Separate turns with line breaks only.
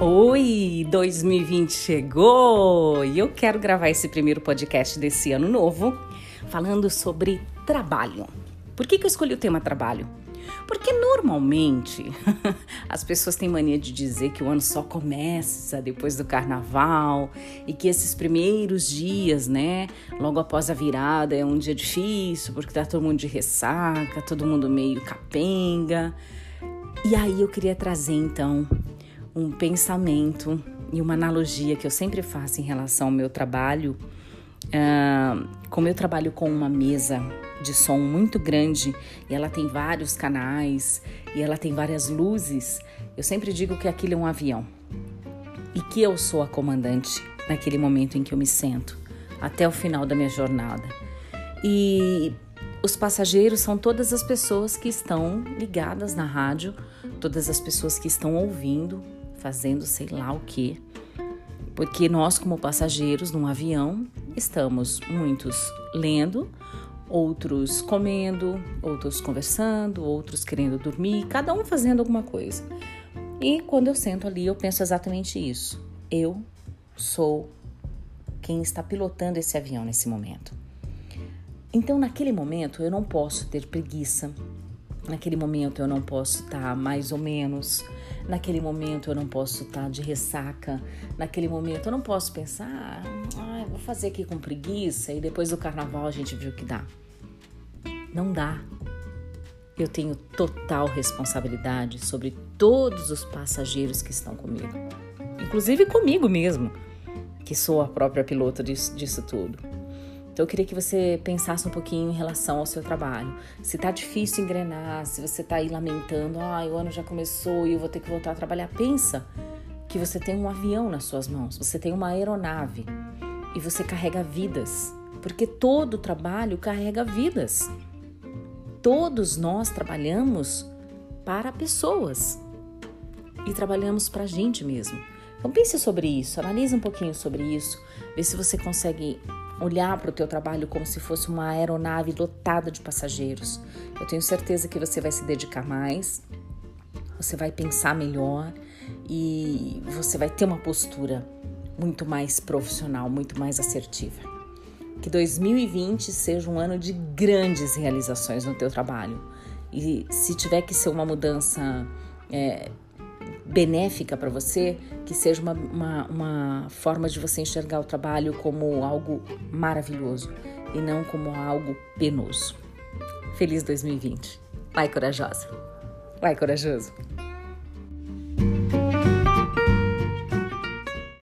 Oi, 2020 chegou e eu quero gravar esse primeiro podcast desse ano novo falando sobre trabalho. Por que, que eu escolhi o tema trabalho? Porque normalmente as pessoas têm mania de dizer que o ano só começa depois do carnaval e que esses primeiros dias, né, logo após a virada, é um dia difícil porque tá todo mundo de ressaca, todo mundo meio capenga. E aí eu queria trazer então um pensamento e uma analogia que eu sempre faço em relação ao meu trabalho. Uh, como eu trabalho com uma mesa de som muito grande e ela tem vários canais e ela tem várias luzes, eu sempre digo que aquilo é um avião e que eu sou a comandante naquele momento em que eu me sento até o final da minha jornada. E os passageiros são todas as pessoas que estão ligadas na rádio, todas as pessoas que estão ouvindo, fazendo sei lá o que. Porque nós, como passageiros num avião, estamos muitos lendo, outros comendo, outros conversando, outros querendo dormir, cada um fazendo alguma coisa. E quando eu sento ali, eu penso exatamente isso. Eu sou quem está pilotando esse avião nesse momento. Então, naquele momento, eu não posso ter preguiça, Naquele momento eu não posso estar mais ou menos. Naquele momento eu não posso estar tá de ressaca. Naquele momento eu não posso pensar, ah, vou fazer aqui com preguiça e depois do carnaval a gente viu que dá. Não dá. Eu tenho total responsabilidade sobre todos os passageiros que estão comigo, inclusive comigo mesmo, que sou a própria pilota disso, disso tudo. Então eu queria que você pensasse um pouquinho em relação ao seu trabalho. Se tá difícil engrenar, se você tá aí lamentando, ah, o ano já começou e eu vou ter que voltar a trabalhar, pensa que você tem um avião nas suas mãos, você tem uma aeronave e você carrega vidas, porque todo trabalho carrega vidas. Todos nós trabalhamos para pessoas e trabalhamos para a gente mesmo. Então pense sobre isso, analise um pouquinho sobre isso, vê se você consegue olhar para o teu trabalho como se fosse uma aeronave lotada de passageiros. Eu tenho certeza que você vai se dedicar mais, você vai pensar melhor e você vai ter uma postura muito mais profissional, muito mais assertiva. Que 2020 seja um ano de grandes realizações no teu trabalho. E se tiver que ser uma mudança é, benéfica para você, que seja uma, uma, uma forma de você enxergar o trabalho como algo maravilhoso e não como algo penoso. Feliz 2020. Vai corajosa. Vai corajoso.